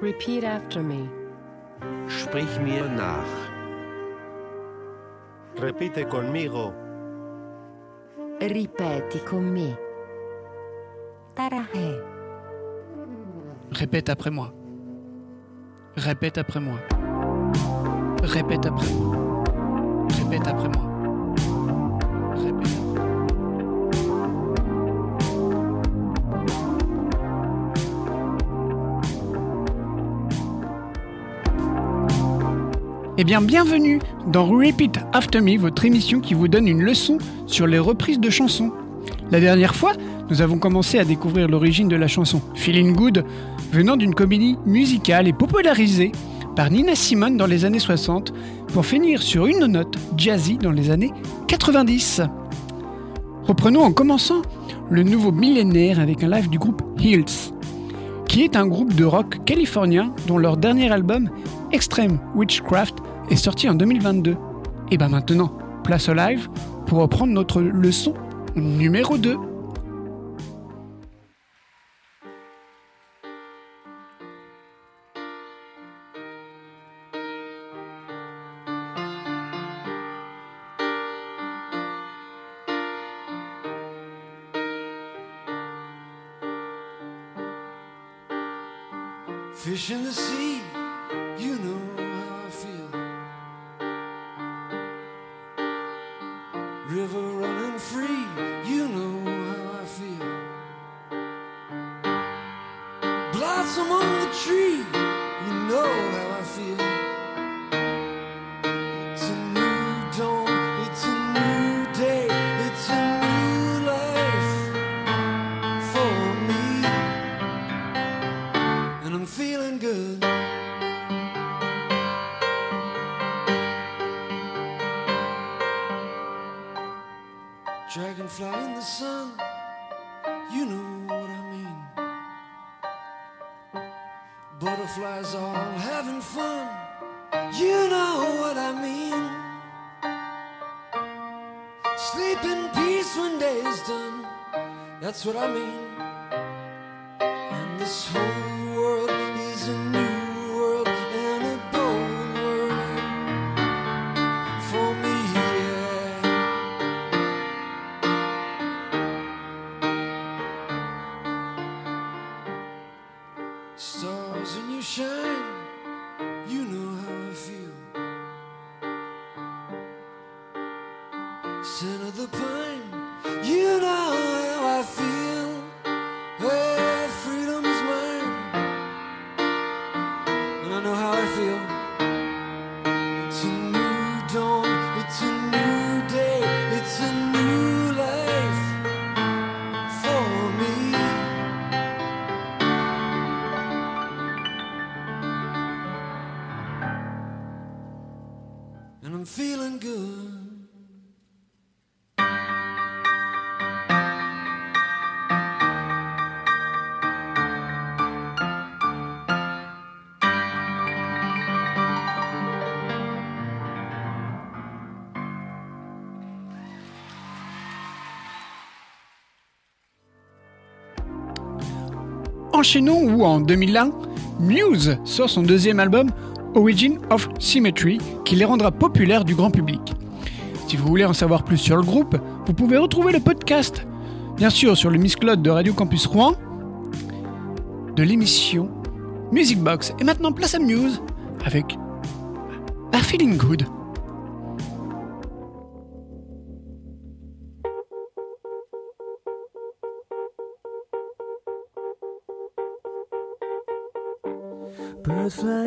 Repeat after me. Sprich mir nach. Repite conmigo. Ripeti con me. Tarahe. Répète après moi. Répète après moi. Répète après moi. Répète après moi. Eh bien, bienvenue dans Repeat After Me, votre émission qui vous donne une leçon sur les reprises de chansons. La dernière fois, nous avons commencé à découvrir l'origine de la chanson Feeling Good, venant d'une comédie musicale et popularisée par Nina Simone dans les années 60, pour finir sur une note jazzy dans les années 90. Reprenons en commençant le nouveau millénaire avec un live du groupe Hills, qui est un groupe de rock californien dont leur dernier album, Extreme Witchcraft, est sorti en 2022. Et ben maintenant, place au live pour reprendre notre leçon numéro 2. Fish in the sea, you know Stars in your shine, you know how I feel. Scent of the Enchaînons où en 2001, Muse sort son deuxième album Origin of Symmetry qui les rendra populaires du grand public. Si vous voulez en savoir plus sur le groupe, vous pouvez retrouver le podcast, bien sûr sur le Miss Claude de Radio Campus Rouen, de l'émission Music Box. Et maintenant place à Muse avec A Feeling Good. was flying.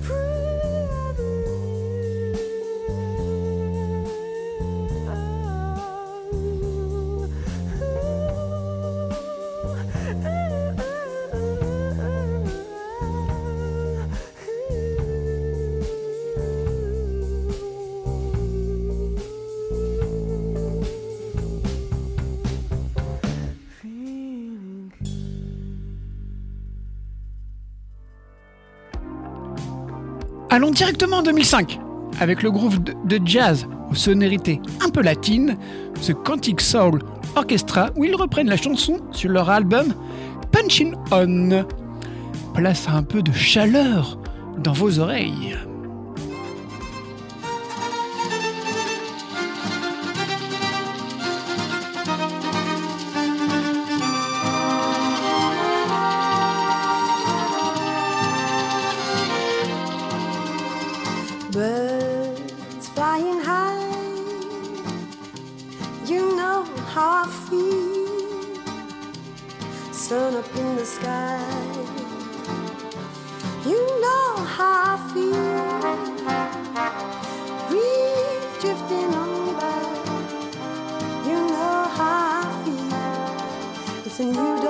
free. Allons directement en 2005, avec le groupe de jazz aux sonorités un peu latines, The Quantic Soul Orchestra, où ils reprennent la chanson sur leur album Punchin' On. Place un peu de chaleur dans vos oreilles. and you don't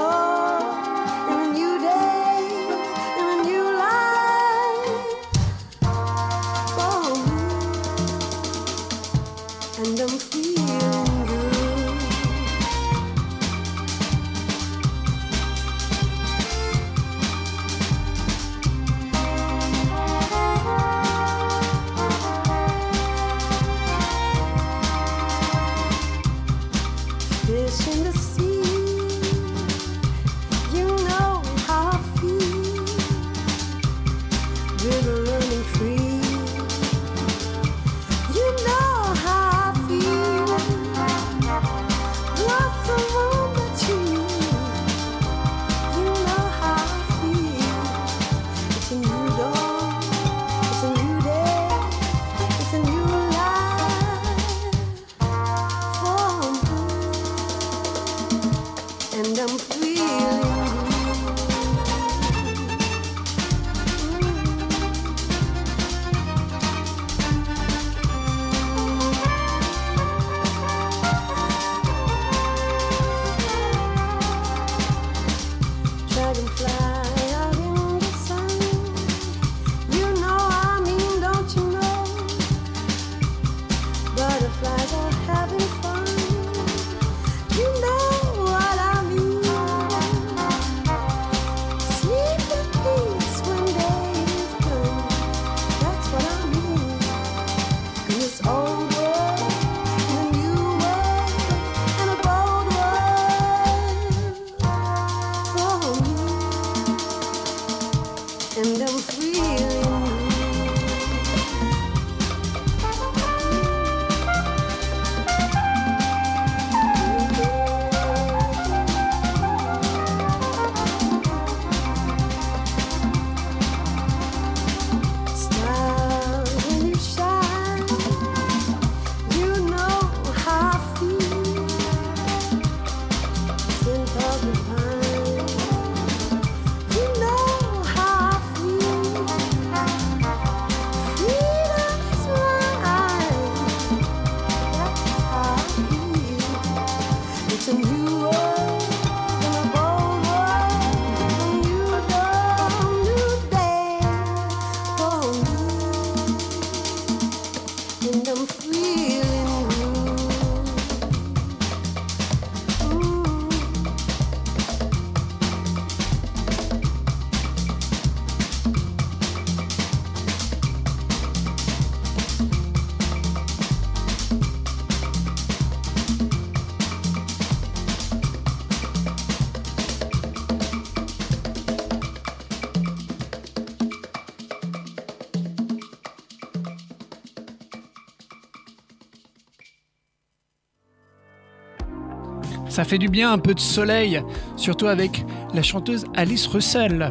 Ça fait du bien un peu de soleil, surtout avec la chanteuse Alice Russell.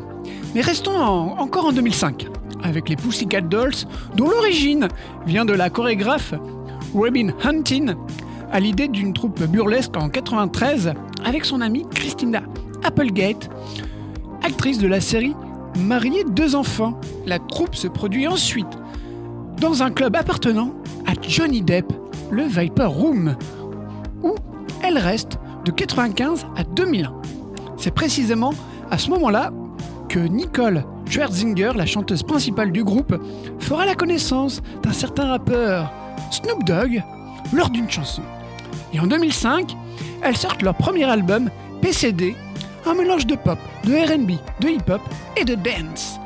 Mais restons en- encore en 2005, avec les Pussycat Dolls, dont l'origine vient de la chorégraphe Robin Hunting, à l'idée d'une troupe burlesque en 93 avec son amie Christina Applegate, actrice de la série Mariée deux enfants. La troupe se produit ensuite dans un club appartenant à Johnny Depp, le Viper Room, où elle reste de 95 à 2001. C'est précisément à ce moment-là que Nicole Scherzinger, la chanteuse principale du groupe, fera la connaissance d'un certain rappeur, Snoop Dogg, lors d'une chanson. Et en 2005, elles sortent leur premier album, PCD, un mélange de pop, de RB, de hip-hop et de dance.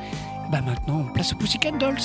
Bah maintenant, place aux Pussycat Dolls.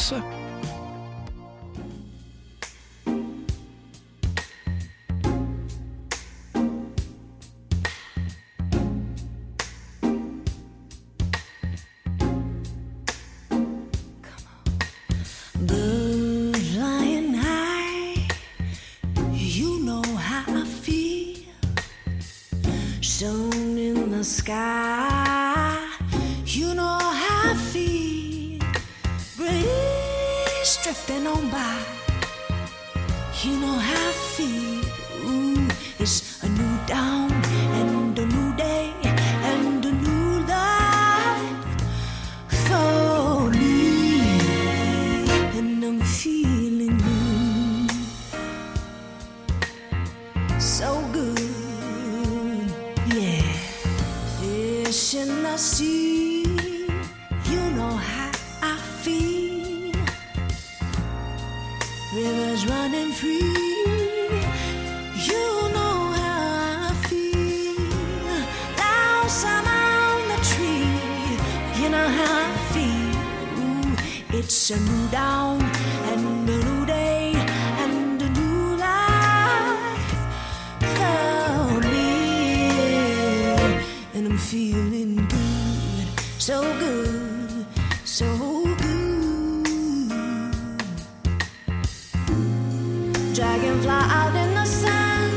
Dragonfly out in the sun,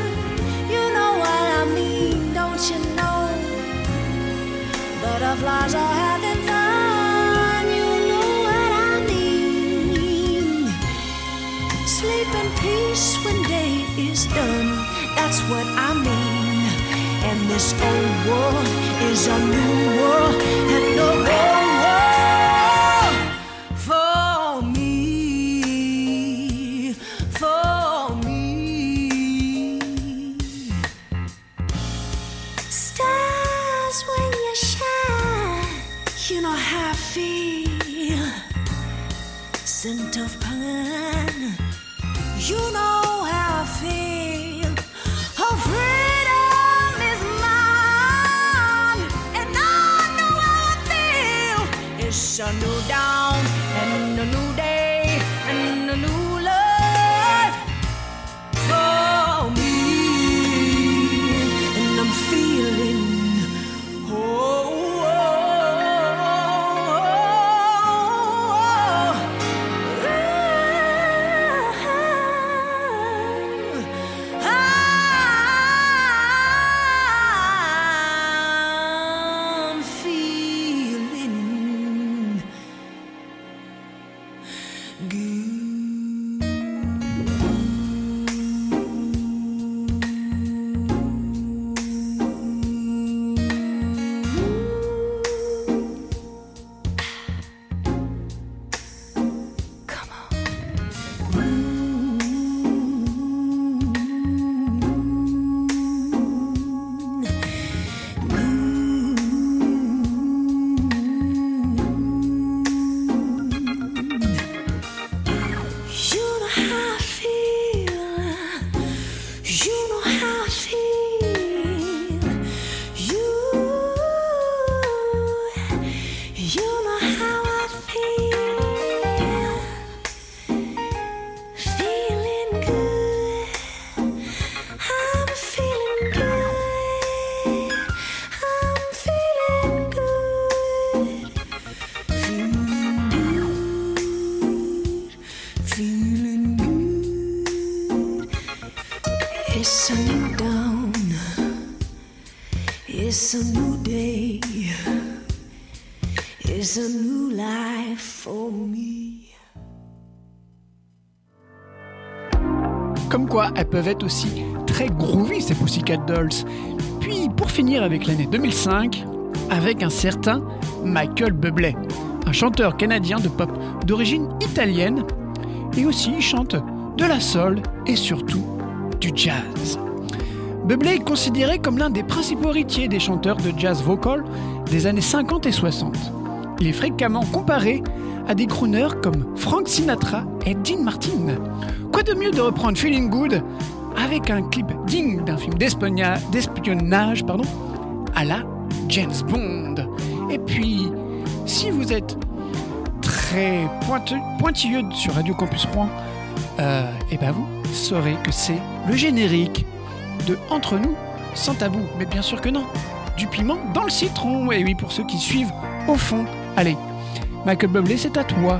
you know what I mean, don't you know? Butterflies are having fun, you know what I mean. Sleep in peace when day is done, that's what I mean. And this old world is a new world, and the Comme quoi, elles peuvent être aussi très groovy ces Pussycat Dolls. Puis, pour finir avec l'année 2005, avec un certain Michael Bublé, un chanteur canadien de pop d'origine italienne, et aussi il chante de la soul et surtout du jazz. Bublé est considéré comme l'un des principaux héritiers des chanteurs de jazz vocal des années 50 et 60. Il est fréquemment comparé à des crooners comme Frank Sinatra et Dean Martin. De mieux de reprendre Feeling Good avec un clip digne d'un film d'espionnage pardon, à la James Bond. Et puis, si vous êtes très pointilleux sur Radio Campus Rouen, euh, et ben vous saurez que c'est le générique de Entre nous, sans tabou. Mais bien sûr que non. Du piment dans le citron. Et oui, pour ceux qui suivent au fond. Allez, Michael Bublé, c'est à toi.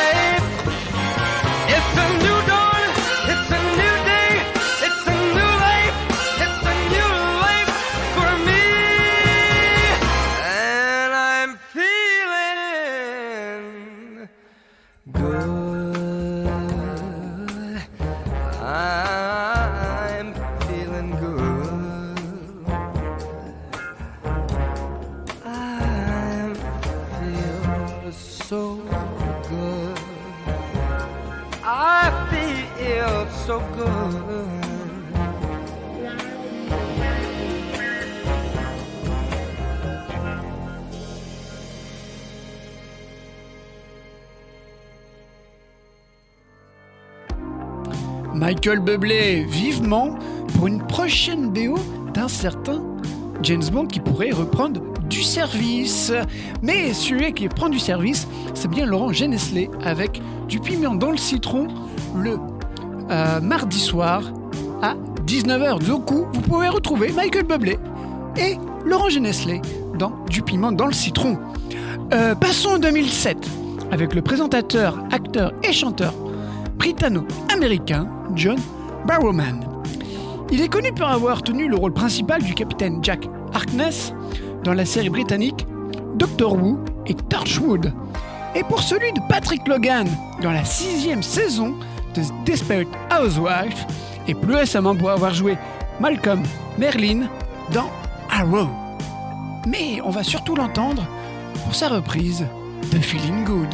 Michael Bublé vivement pour une prochaine BO d'un certain James Bond qui pourrait reprendre du service. Mais celui qui prend du service, c'est bien Laurent Genesley avec du piment dans le citron le euh, mardi soir à 19h. Du coup, vous pouvez retrouver Michael Bublé et Laurent Genesley dans Du piment dans le citron. Euh, passons en 2007 avec le présentateur, acteur et chanteur britanno-américain John Barrowman. Il est connu pour avoir tenu le rôle principal du capitaine Jack Harkness dans la série britannique Doctor Who et Torchwood, et pour celui de Patrick Logan dans la sixième saison de Desperate Housewives, et plus récemment pour avoir joué Malcolm Merlin dans Arrow. Mais on va surtout l'entendre pour sa reprise de Feeling Good.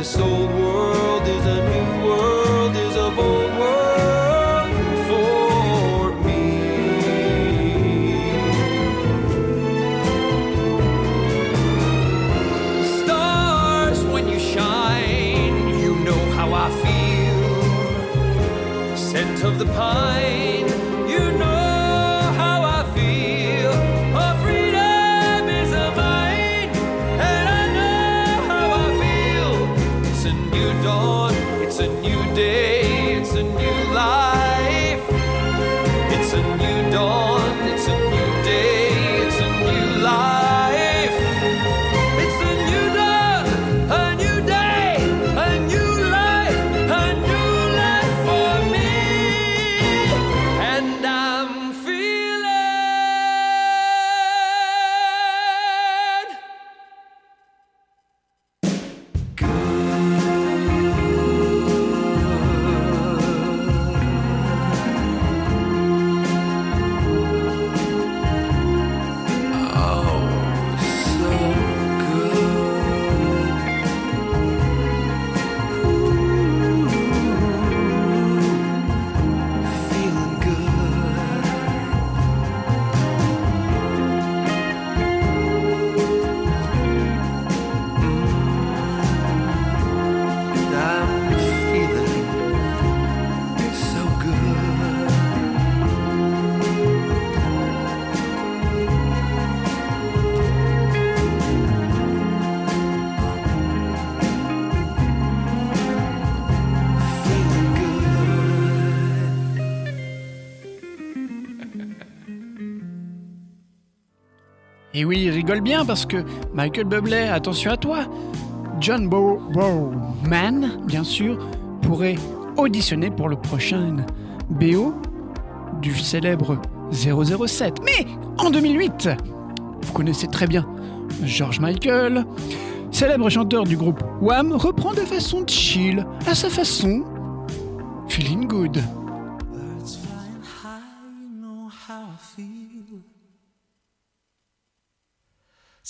this old world is a new bien parce que Michael Bublé, attention à toi, John Bowman, bien sûr, pourrait auditionné pour le prochain BO du célèbre 007. Mais en 2008, vous connaissez très bien George Michael, célèbre chanteur du groupe Wham, reprend de façon chill, à sa façon, Feeling Good.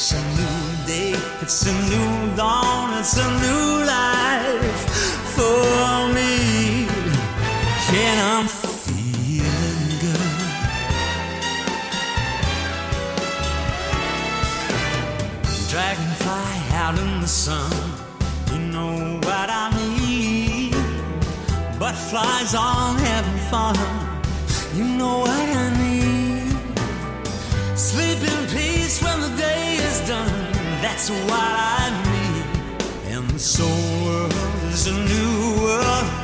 It's a new day, it's a new dawn, it's a new life for me. Sun, you know what I mean. Butterflies on having fun, you know what I mean. Sleep in peace when the day is done. That's what I mean. And the soul is a new world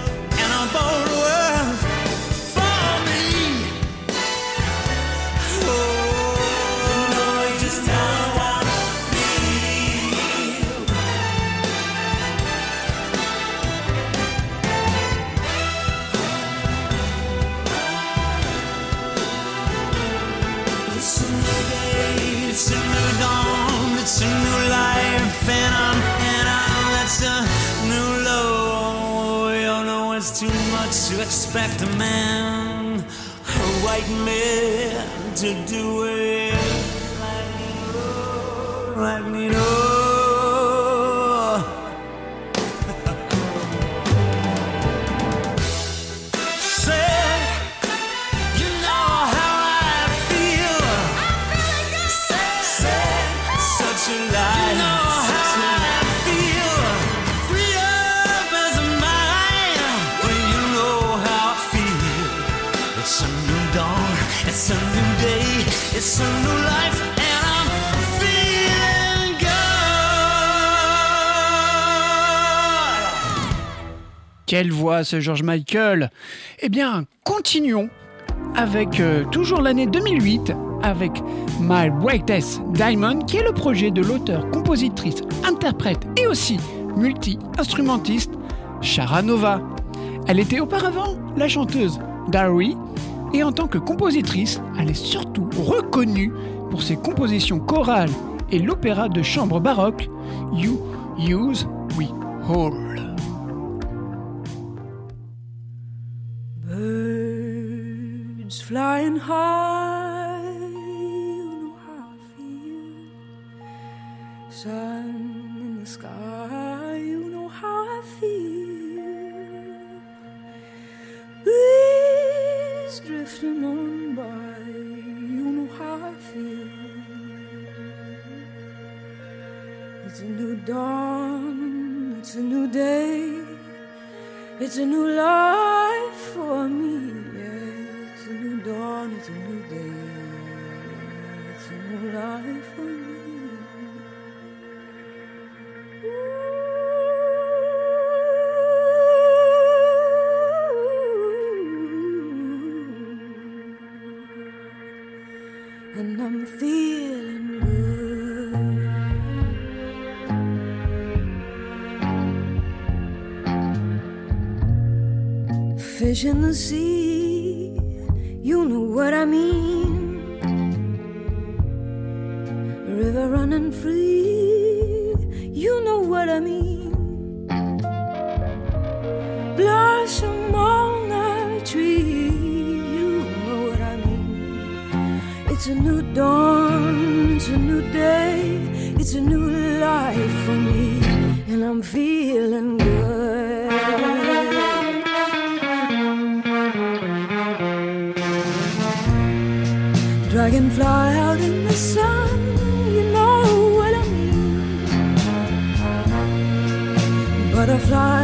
expect a man, a white man, to do it like me. Oh. Say, Quelle voix ce George Michael Eh bien, continuons avec euh, toujours l'année 2008 avec My Brightest Diamond qui est le projet de l'auteur, compositrice, interprète et aussi multi-instrumentiste Shara Nova. Elle était auparavant la chanteuse Dari et en tant que compositrice, elle est surtout reconnue pour ses compositions chorales et l'opéra de chambre baroque You Use We Hold. Flying high, you know how I feel. Sun in the sky, you know how I feel. Drifting on by, you know how I feel. It's a new dawn, it's a new day. It's a new life for me. Yeah, it's a new dawn. It's a new day. It's a new life for me. I'm feeling good. Fish in the sea, you know what I mean. River running free, you know what I mean. Blossom on a tree, you know what I mean. It's It's a new dawn, it's a new day, it's a new life for me, and I'm feeling good. Dragonfly out in the sun, you know what I mean. Butterflies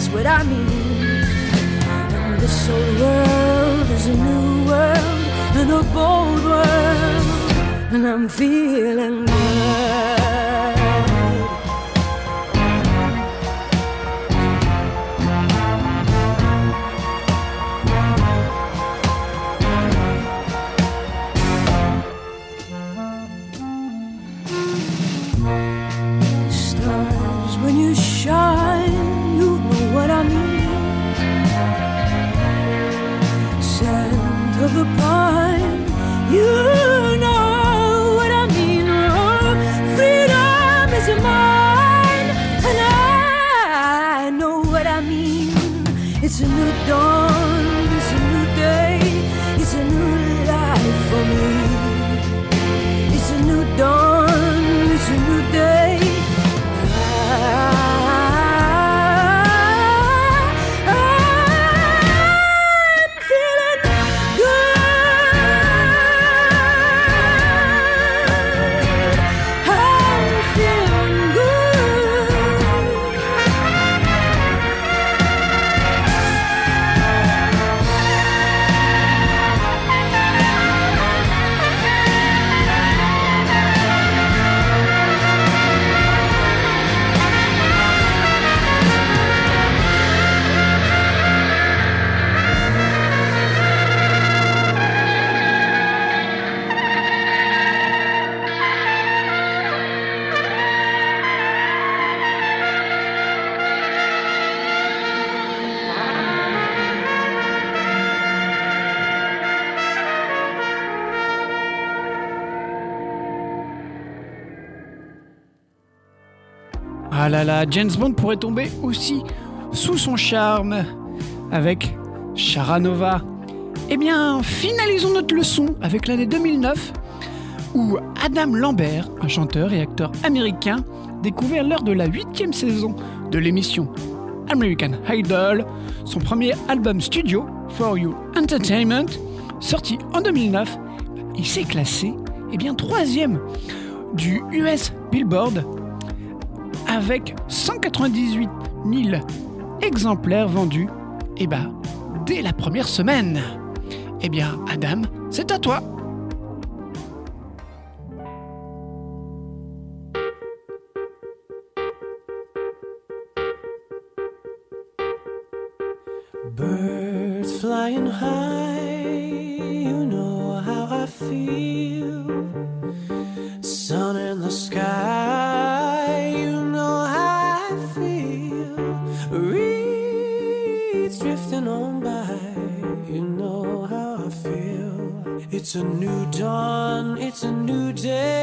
that's what I mean. And this old world is a new world and a bold world, and I'm feeling good. Là là, James Bond pourrait tomber aussi sous son charme avec Charanova. Eh bien, finalisons notre leçon avec l'année 2009 où Adam Lambert, un chanteur et acteur américain, découvert lors de la huitième saison de l'émission American Idol son premier album studio, For You Entertainment, sorti en 2009. Il s'est classé eh bien, troisième du US Billboard avec 198 000 exemplaires vendus, et bah, dès la première semaine. Eh bien, Adam, c'est à toi. Birds flying high, dawn, it's a new day,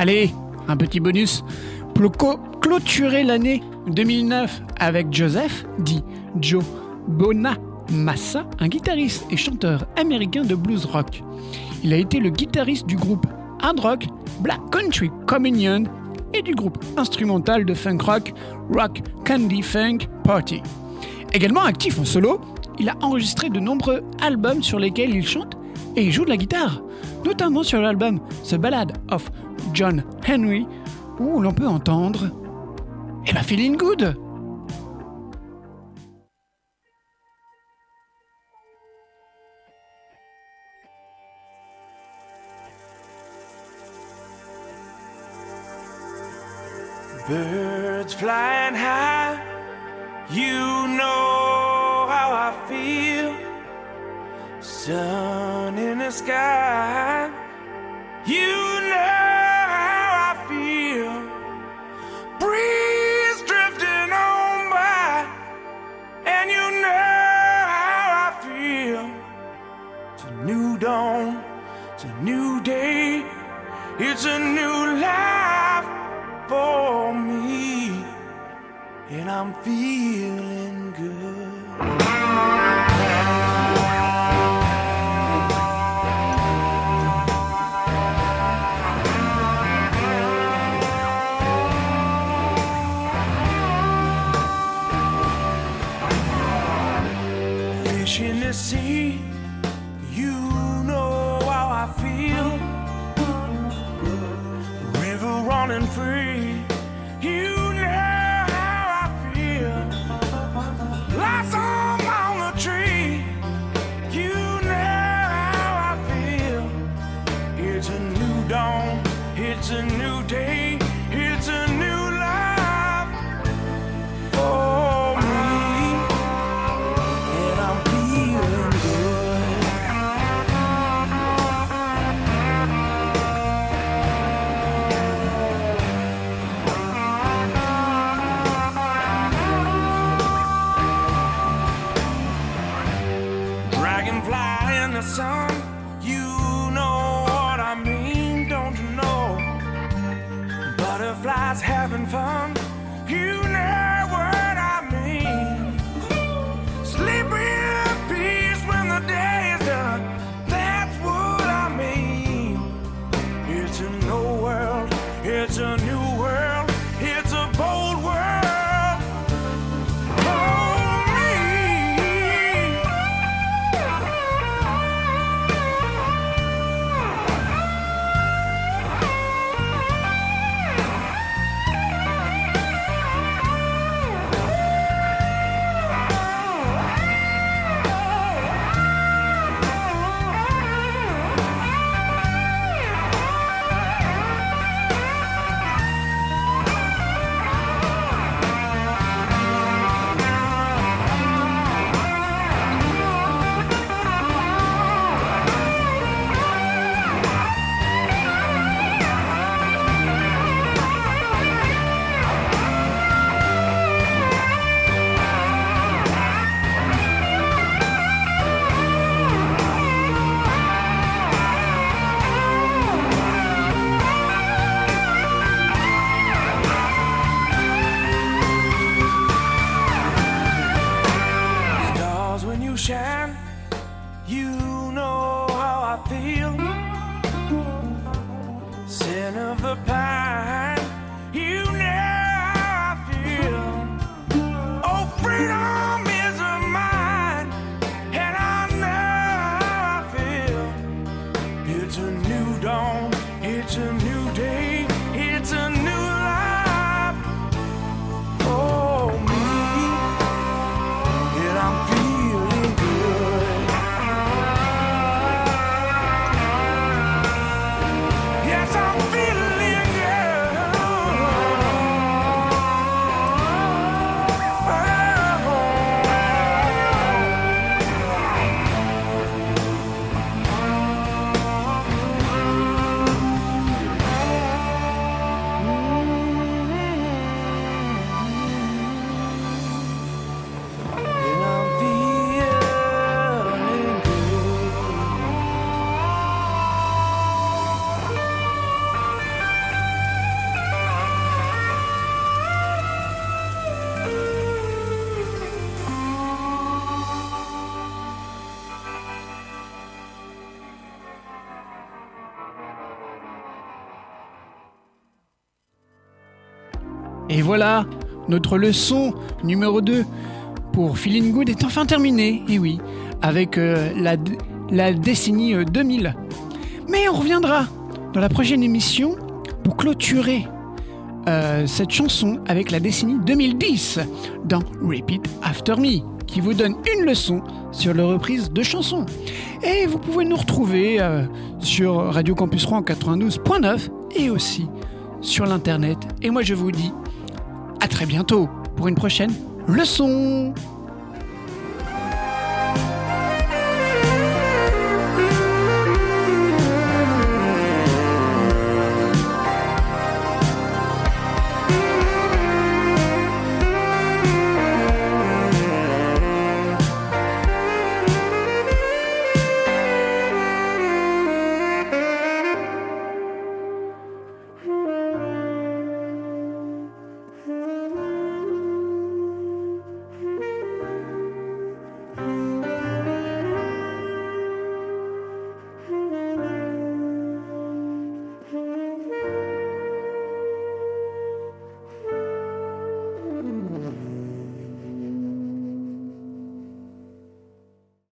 Allez, un petit bonus. Pour clôturer l'année 2009 avec Joseph, dit Joe Bonamassa, un guitariste et chanteur américain de blues rock. Il a été le guitariste du groupe hard rock Black Country Communion et du groupe instrumental de funk rock Rock Candy Funk Party. Également actif en solo, il a enregistré de nombreux albums sur lesquels il chante et joue de la guitare, notamment sur l'album The Ballad of John Henry, où l'on peut entendre Eh ben, Feeling Good Birds flying high, you know how I feel. Sun in the sky, feel. Scent of the pine, Et voilà, notre leçon numéro 2 pour Feeling Good est enfin terminée, et oui, avec euh, la, la décennie euh, 2000. Mais on reviendra dans la prochaine émission pour clôturer euh, cette chanson avec la décennie 2010 dans Repeat After Me, qui vous donne une leçon sur les reprises de chansons. Et vous pouvez nous retrouver euh, sur Radio Campus Rouen 92.9 et aussi sur l'internet. Et moi je vous dis à très bientôt pour une prochaine leçon.